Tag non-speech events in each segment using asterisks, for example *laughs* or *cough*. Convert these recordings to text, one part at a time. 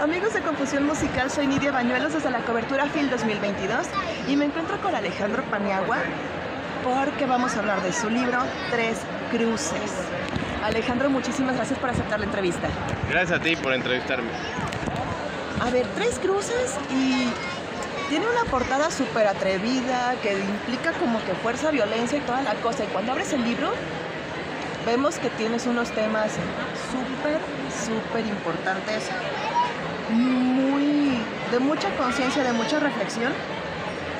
Amigos de Confusión Musical, soy Nidia Bañuelos desde la cobertura FIL 2022 y me encuentro con Alejandro Paniagua porque vamos a hablar de su libro Tres Cruces. Alejandro, muchísimas gracias por aceptar la entrevista. Gracias a ti por entrevistarme. A ver, Tres Cruces y tiene una portada súper atrevida que implica como que fuerza, violencia y toda la cosa. Y cuando abres el libro, vemos que tienes unos temas súper, súper importantes, muy de mucha conciencia, de mucha reflexión,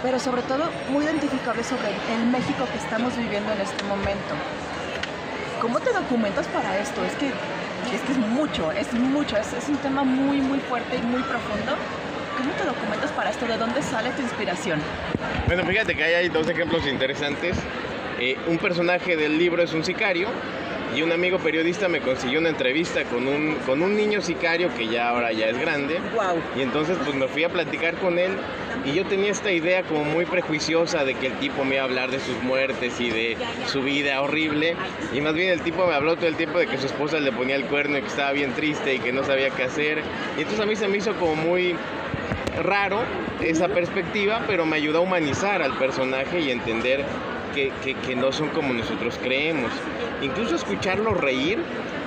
pero sobre todo muy identificables sobre el México que estamos viviendo en este momento. ¿Cómo te documentas para esto? Es que es, que es mucho, es mucho, es, es un tema muy, muy fuerte y muy profundo. ¿Cómo te documentas para esto? ¿De dónde sale tu inspiración? Bueno, fíjate que ahí hay dos ejemplos interesantes. Eh, un personaje del libro es un sicario y un amigo periodista me consiguió una entrevista con un, con un niño sicario que ya ahora ya es grande. Wow. Y entonces pues me fui a platicar con él y yo tenía esta idea como muy prejuiciosa de que el tipo me iba a hablar de sus muertes y de su vida horrible. Y más bien el tipo me habló todo el tiempo de que su esposa le ponía el cuerno y que estaba bien triste y que no sabía qué hacer. Y entonces a mí se me hizo como muy raro esa perspectiva, pero me ayudó a humanizar al personaje y entender que, que, que, no son como nosotros creemos. Incluso escucharlos reír,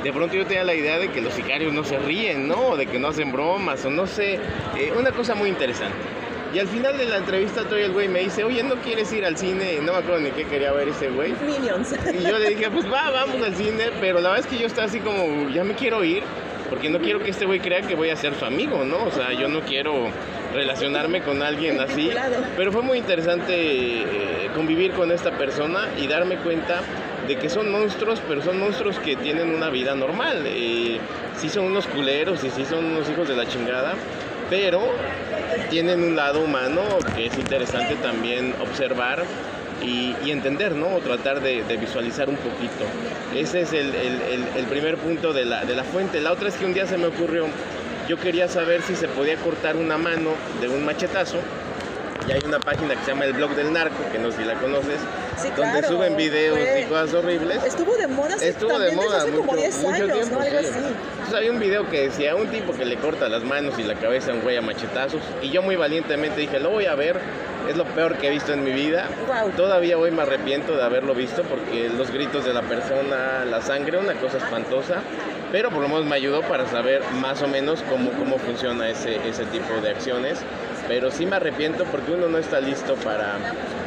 de pronto yo tenía la idea de que los sicarios no se ríen, ¿no? O de que no hacen bromas, o no sé, eh, una cosa muy interesante. Y al final de la entrevista todavía el güey me dice, oye, ¿no quieres ir al cine? No me acuerdo ni qué quería ver ese güey. Minions. Y yo le dije, pues va, vamos al cine, pero la verdad es que yo estaba así como, ya me quiero ir, porque no quiero que este güey crea que voy a ser su amigo, ¿no? O sea, yo no quiero relacionarme con alguien así. Pero fue muy interesante eh, convivir con esta persona y darme cuenta de que son monstruos, pero son monstruos que tienen una vida normal. Eh, sí son unos culeros y sí son unos hijos de la chingada, pero tienen un lado humano que es interesante también observar y, entender, ¿no? O tratar de, de, visualizar un poquito. Ese es el, el, el, primer punto de la, de la fuente. La otra es que un día se me ocurrió, yo quería saber si se podía cortar una mano de un machetazo. Y hay una página que se llama El Blog del Narco, que no sé si la conoces, sí, donde claro, suben videos fue... y cosas horribles. Estuvo de moda, Estuvo de moda hace mucho, como 10 mucho años, tiempo, ¿no? Algo sí. así. Entonces había un video que decía un tipo que le corta las manos y la cabeza a un güey a machetazos. Y yo muy valientemente dije, lo voy a ver. Es lo peor que he visto en mi vida. Wow. Todavía hoy me arrepiento de haberlo visto porque los gritos de la persona, la sangre, una cosa espantosa. Pero por lo menos me ayudó para saber más o menos cómo, cómo funciona ese, ese tipo de acciones. Pero sí me arrepiento porque uno no está listo para,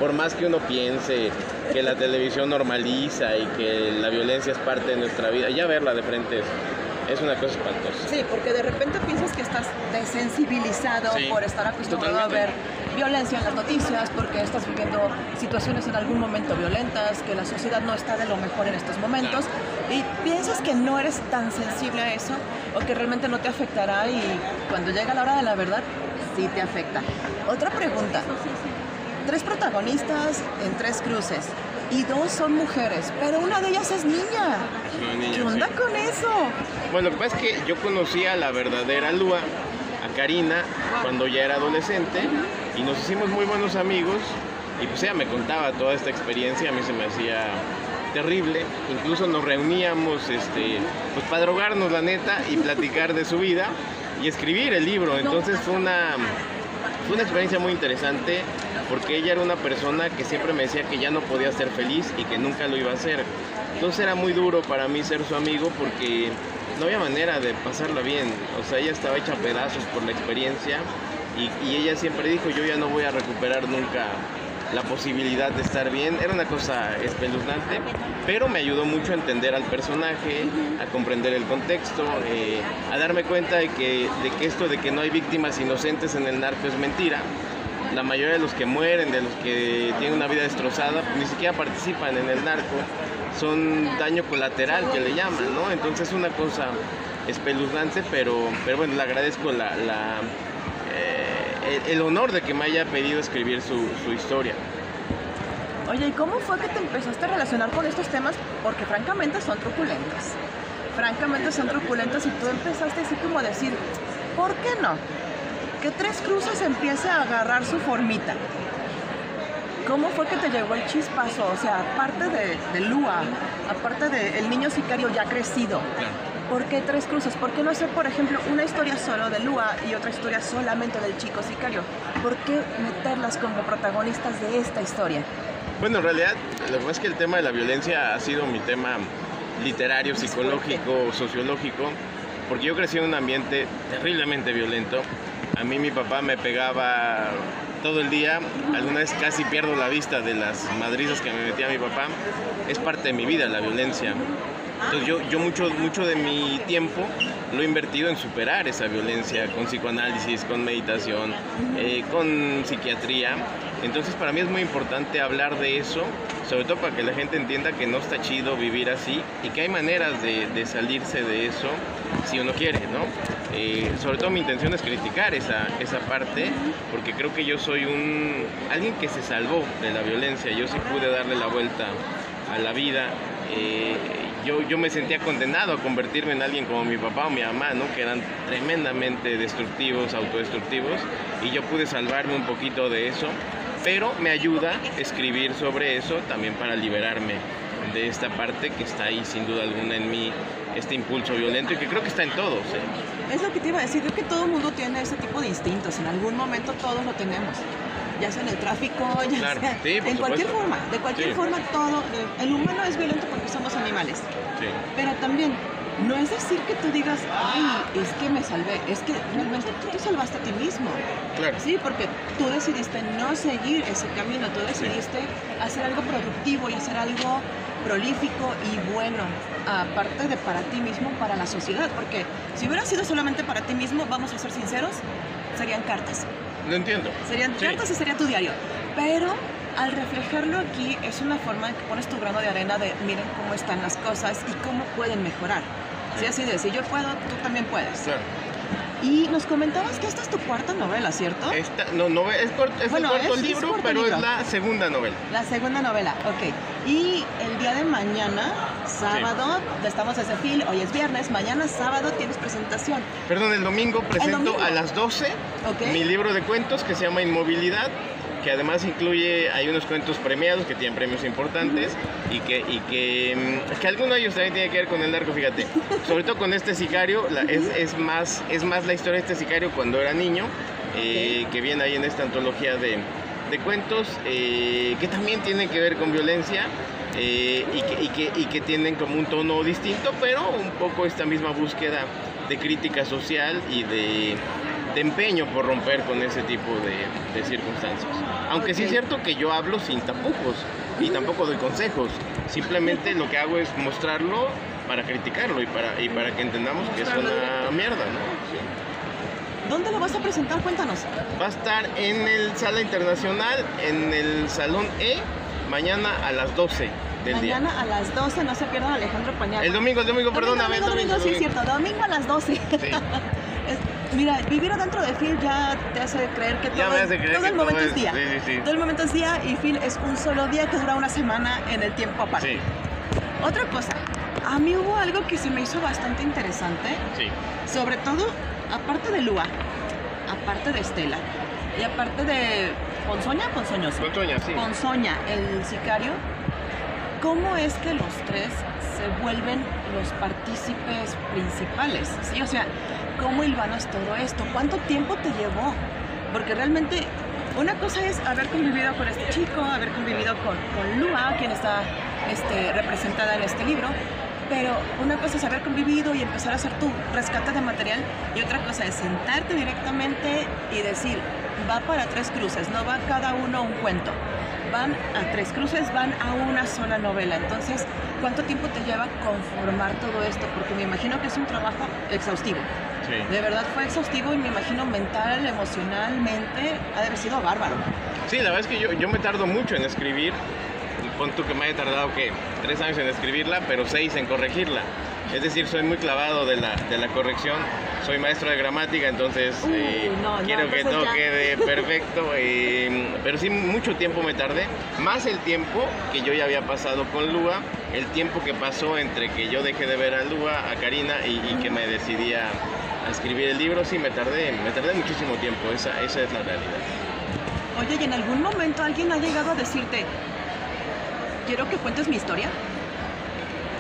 por más que uno piense que la televisión normaliza y que la violencia es parte de nuestra vida, ya verla de frente es, es una cosa espantosa. Sí, porque de repente piensas que estás desensibilizado Sí, por estar acostumbrado totalmente. a ver violencia en las noticias, porque estás viviendo situaciones en algún momento violentas, que la sociedad no está de lo mejor en estos momentos, y piensas que no eres tan sensible a eso o que realmente no te afectará y cuando llega la hora de la verdad, sí te afecta. Otra pregunta. Tres protagonistas en tres cruces y dos son mujeres, pero una de ellas es niña. Es niña, ¿Qué onda sí. con eso? Bueno, lo que pasa es que yo conocí a la verdadera Lua, a Karina, cuando ya era adolescente, y nos hicimos muy buenos amigos, y pues ella me contaba toda esta experiencia, a mí se me hacía terrible, incluso nos reuníamos este, pues para drogarnos la neta y platicar de su vida y escribir el libro, entonces fue una, fue una experiencia muy interesante porque ella era una persona que siempre me decía que ya no podía ser feliz y que nunca lo iba a hacer. Entonces era muy duro para mí ser su amigo porque no había manera de pasarla bien. O sea, ella estaba hecha a pedazos por la experiencia y, y ella siempre dijo, yo ya no voy a recuperar nunca la posibilidad de estar bien. Era una cosa espeluznante, pero me ayudó mucho a entender al personaje, a comprender el contexto, eh, a darme cuenta de que, de que esto de que no hay víctimas inocentes en el narco es mentira. La mayoría de los que mueren, de los que tienen una vida destrozada, ni siquiera participan en el narco. Son daño colateral que le llaman, ¿no? Entonces es una cosa espeluznante, pero, pero bueno, le agradezco la, el, el honor de que me haya pedido escribir su, su historia. Oye, ¿y cómo fue que te empezaste a relacionar con estos temas? Porque francamente son truculentos. Francamente son truculentos y tú empezaste así como a decir, ¿por qué no? Que Tres Cruces empiece a agarrar su formita. ¿Cómo fue que te llegó el chispazo? O sea, aparte de, de Lua, aparte del niño sicario ya crecido, ¿Por qué tres cruces? ¿Por qué no hacer, por ejemplo, una historia solo de Lua y otra historia solamente del chico sicario? ¿Por qué meterlas como protagonistas de esta historia? Bueno, en realidad, lo que pasa es que el tema de la violencia ha sido mi tema literario, psicológico, sociológico, porque yo crecí en un ambiente terriblemente violento. A mí mi papá me pegaba todo el día, alguna vez casi pierdo la vista de las madrizas que me metía mi papá. Es parte de mi vida la violencia. Entonces yo, mucho, mucho de mi tiempo lo he invertido en superar esa violencia con psicoanálisis, con meditación, eh, con psiquiatría. Entonces para mí es muy importante hablar de eso, sobre todo para que la gente entienda que no está chido vivir así y que hay maneras de, de salirse de eso si uno quiere, ¿no? Eh, sobre todo mi intención es criticar esa, esa parte, porque creo que yo soy un alguien que se salvó de la violencia, yo sí pude darle la vuelta a la vida. Eh, yo, yo me sentía condenado a convertirme en alguien como mi papá o mi mamá, ¿no? que eran tremendamente destructivos, autodestructivos, y yo pude salvarme un poquito de eso, pero me ayuda escribir sobre eso también para liberarme de esta parte que está ahí sin duda alguna en mí, este impulso violento y que creo que está en todos. ¿eh? Es lo que te iba a decir, creo que todo el mundo tiene ese tipo de instintos, en algún momento todos lo tenemos, ya sea en el tráfico, ya Claro, sea sí, en cualquier forma, de cualquier Sí. forma todo, eh, el humano es violento porque somos animales, Sí. pero también no es decir que tú digas, ay, es que me salvé, es que realmente tú te salvaste a ti mismo. Claro. Sí, porque tú decidiste no seguir ese camino, tú decidiste hacer algo productivo y hacer algo prolífico y bueno, aparte de para ti mismo, para la sociedad, porque si hubiera sido solamente para ti mismo, vamos a ser sinceros, serían cartas, No entiendo. serían Sí. cartas y sería tu diario, pero al reflejarlo aquí es una forma de que pones tu grano de arena de miren cómo están las cosas y cómo pueden mejorar. Sí, así de, si yo puedo, tú también puedes. Claro. Y nos comentabas que esta es tu cuarta novela, ¿cierto? Esta, no, no, es, es Bueno, el cuarto es- es libro, corto pero libro. es la segunda novela. La segunda novela, ok. Y el día de mañana, sábado, estamos desde Phil, hoy es viernes, mañana sábado tienes presentación. Perdón, el domingo presento domingo. a las 12 Ok. mi libro de cuentos que se llama Inmovilidad, que además incluye, hay unos cuentos premiados que tienen premios importantes y que, y que, mm, que alguno de ellos también tiene que ver con el narco, fíjate. *laughs* Sobre todo con este sicario, la- es, es, más, es más la historia de este sicario cuando era niño, eh, que viene ahí en esta antología de, de cuentos, eh, que también tienen que ver con violencia. Eh, y, que, y, que, y que tienen como un tono distinto, pero un poco esta misma búsqueda de crítica social y de, de empeño por romper con ese tipo de, de circunstancias. Aunque sí Ok. es cierto que yo hablo sin tapujos y tampoco doy consejos. Simplemente lo que hago es mostrarlo para criticarlo y para, y para que entendamos que es una mierda, ¿no? Sí. ¿Dónde lo vas a presentar? Cuéntanos. Va a estar en el Sala Internacional, en el Salón E, mañana a las 12 del día. Mañana a las 12, no se pierdan Alejandro Pañal. El domingo, el domingo, Domingo, perdóname. domingo, el domingo, sí es cierto, domingo a las 12. Sí. *laughs* Es- Mira, vivir adentro de Phil ya te hace creer que todo, me hace creer todo que el todo momento es es- día. sí, sí, sí. Todo el momento es día y Phil es un solo día que dura una semana en el tiempo aparte. Sí, Otra cosa, a mí hubo algo que se me hizo bastante interesante, sí. sobre todo aparte de Lua, aparte de Estela y aparte de Ponzoña, Ponzoñoso. Ponzoña, sí. Ponzoña, el sicario, ¿cómo es que los tres se vuelven los partícipes principales? ¿Sí? O sea, ¿cómo hilvanas todo esto? ¿Cuánto tiempo te llevó? Porque realmente una cosa es haber convivido con este chico, haber convivido con, con Lua, quien está este, representada en este libro, pero una cosa es haber convivido y empezar a hacer tu rescate de material y otra cosa es sentarte directamente y decir, va para tres cruces, no va cada uno un cuento. Van a tres cruces, van a una sola novela. Entonces, ¿cuánto tiempo te lleva conformar todo esto? Porque me imagino que es un trabajo exhaustivo. sí. De verdad fue exhaustivo y me imagino mental, emocionalmente, ha de haber sido bárbaro. Sí, la verdad es que yo, yo me tardo mucho en escribir. Pon tú que me haya tardado, ¿qué? Tres años en escribirla, pero seis en corregirla. Es decir, soy muy clavado de la, de la corrección. Soy maestro de gramática, entonces eh, no, no, quiero que todo ya. quede *laughs* perfecto. eh, pero sí, mucho tiempo me tardé. Más el tiempo que yo ya había pasado con Lua, el tiempo que pasó entre que yo dejé de ver a Lua, a Karina, y, y que me decidí a, a escribir el libro. Sí, me tardé, me tardé muchísimo tiempo. Esa, esa es la realidad. Oye, ¿y en algún momento alguien ha llegado a decirte, quiero que cuentes mi historia?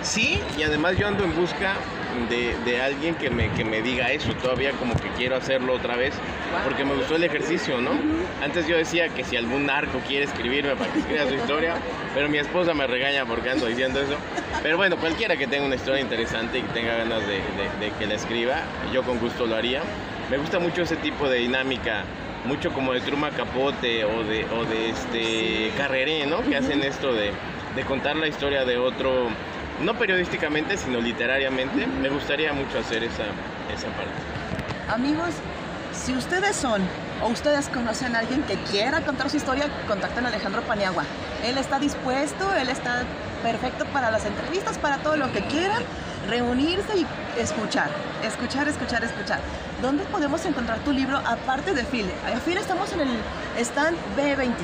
Sí, y además yo ando en busca de, de alguien que me, que me diga eso. Todavía como que quiero hacerlo otra vez porque me gustó el ejercicio, ¿no? Antes yo decía que si algún narco quiere escribirme para que escriba su historia, pero mi esposa me regaña porque ando diciendo eso. Pero bueno, cualquiera que tenga una historia interesante y que tenga ganas de, de- de que la escriba, yo con gusto lo haría. Me gusta mucho ese tipo de dinámica, mucho como de Truma Capote o de, o de este Carreré, ¿no? Que hacen esto de, de contar la historia de otro, no periodísticamente, sino literariamente. Me gustaría mucho hacer esa, esa parte. Amigos, si ustedes son o ustedes conocen a alguien que quiera contar su historia, contacten a Alejandro Paniagua. Él está dispuesto, él está perfecto para las entrevistas, para todo lo que quieran, reunirse y escuchar, escuchar, escuchar, escuchar. ¿Dónde podemos encontrar tu libro aparte de Phil? A Phil estamos en el stand B25.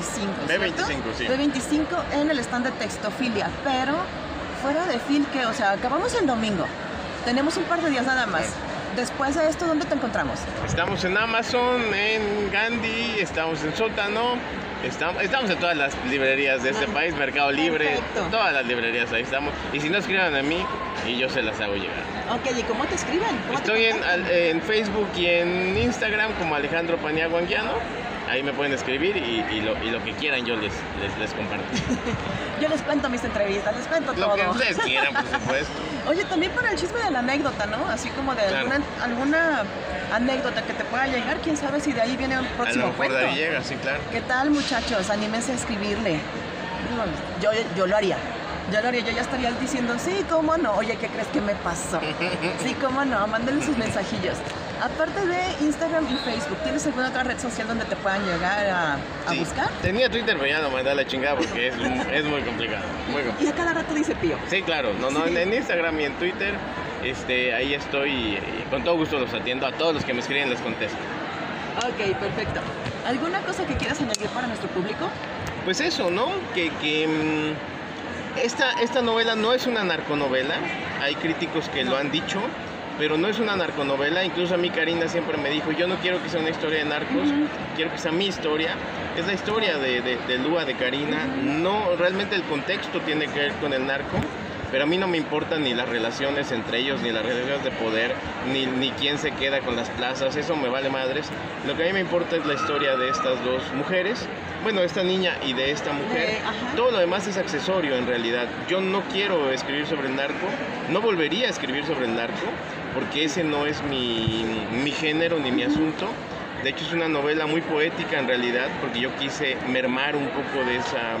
¿cierto? B25, sí. B25 en el stand de Textofilia, pero fuera de Phil, que, o sea, acabamos el domingo. Tenemos un par de días nada más. Después de esto, ¿dónde te encontramos? Estamos en Amazon, en Gandhi, estamos en Sótano, estamos, estamos en todas las librerías de este país, Mercado Libre, perfecto. todas las librerías ahí estamos. Y si no escriban a mí, y yo se las hago llegar. Ok, ¿y cómo te escriben? ¿Cómo te Estoy en, al- en Facebook y en Instagram como Alejandro Paniagua Anguiano. Ahí me pueden escribir y, y lo, y lo que quieran yo les, les, les comparto. *laughs* Yo les cuento mis entrevistas, les cuento Lo todo. que ustedes quieran, por *laughs* supuesto. Oye, también para el chisme de la anécdota, ¿no? Así como de Claro. alguna, alguna anécdota que te pueda llegar, quién sabe si de ahí viene un A lo próximo mejor cuento. de ahí llega, sí, claro. ¿Qué tal, muchachos? Anímense a escribirle. Yo, yo lo haría. Yo lo haría, yo ya estaría diciendo, sí, cómo no. Oye, ¿qué crees que me pasó? *laughs* Sí, cómo no. Mándenle sus mensajillos. Aparte de Instagram y Facebook, ¿tienes alguna otra red social donde te puedan llegar a, a Sí. buscar? Tenía Twitter, pero ya lo mandé a la chingada porque es, es muy complicado. Muy complicado. Y a cada rato dice Pío. Sí, claro, no, no, Sí. en Instagram y en Twitter, este, ahí estoy y, y con todo gusto los atiendo, a todos los que me escriben les contesto. Ok, perfecto. ¿Alguna cosa que quieras añadir para nuestro público? Pues eso, ¿no? Que, que, mm, esta, esta novela no es una narconovela, hay críticos que lo han dicho, pero no es una narconovela, incluso a mí Karina siempre me dijo, yo no quiero que sea una historia de narcos, quiero que sea mi historia, es la historia de, de, de Lua, de Karina, no, realmente el contexto tiene que ver con el narco, pero a mí no me importan ni las relaciones entre ellos, ni las relaciones de poder, ni, ni quién se queda con las plazas, eso me vale madres. Lo que a mí me importa es la historia de estas dos mujeres, bueno, esta niña y de esta mujer. Ajá. Todo lo demás es accesorio en realidad. Yo no quiero escribir sobre el narco, no volvería a escribir sobre el narco, porque ese no es mi, mi género ni mi asunto. De hecho es una novela muy poética en realidad, porque yo quise mermar un poco de esa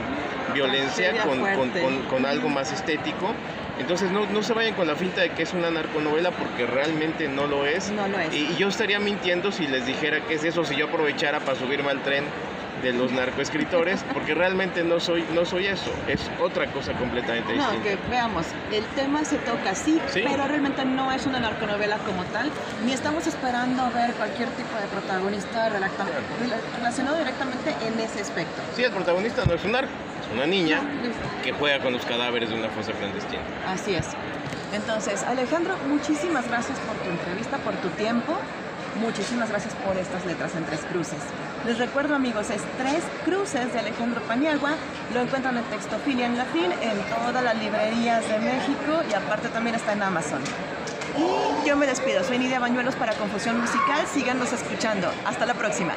violencia con, con- fuerte. con- con algo más estético. Entonces no, no se vayan con la finta de que es una narconovela porque realmente no lo es. No lo es. Y, y yo estaría mintiendo si les dijera que es eso, si yo aprovechara para subirme al tren de los narcoescritores, *laughs* porque realmente no soy, no soy eso, es otra cosa completamente No, distinta. que veamos, el tema se toca sí, Sí. pero realmente no es una narconovela como tal, ni estamos esperando ver cualquier tipo de protagonista relacionado directamente en ese aspecto. Sí, el protagonista no es un narco, una niña que juega con los cadáveres de una fosa clandestina. Así es. Entonces, Alejandro, muchísimas gracias por tu entrevista, por tu tiempo. Muchísimas gracias por estas letras en Tres Cruces. Les recuerdo, amigos, es Tres Cruces de Alejandro Paniagua. Lo encuentran en Textofilia en la FIL, en todas las librerías de México y aparte también está en Amazon. Y yo me despido. Soy Nidia Bañuelos para Confusión Musical. Síganos escuchando. Hasta la próxima.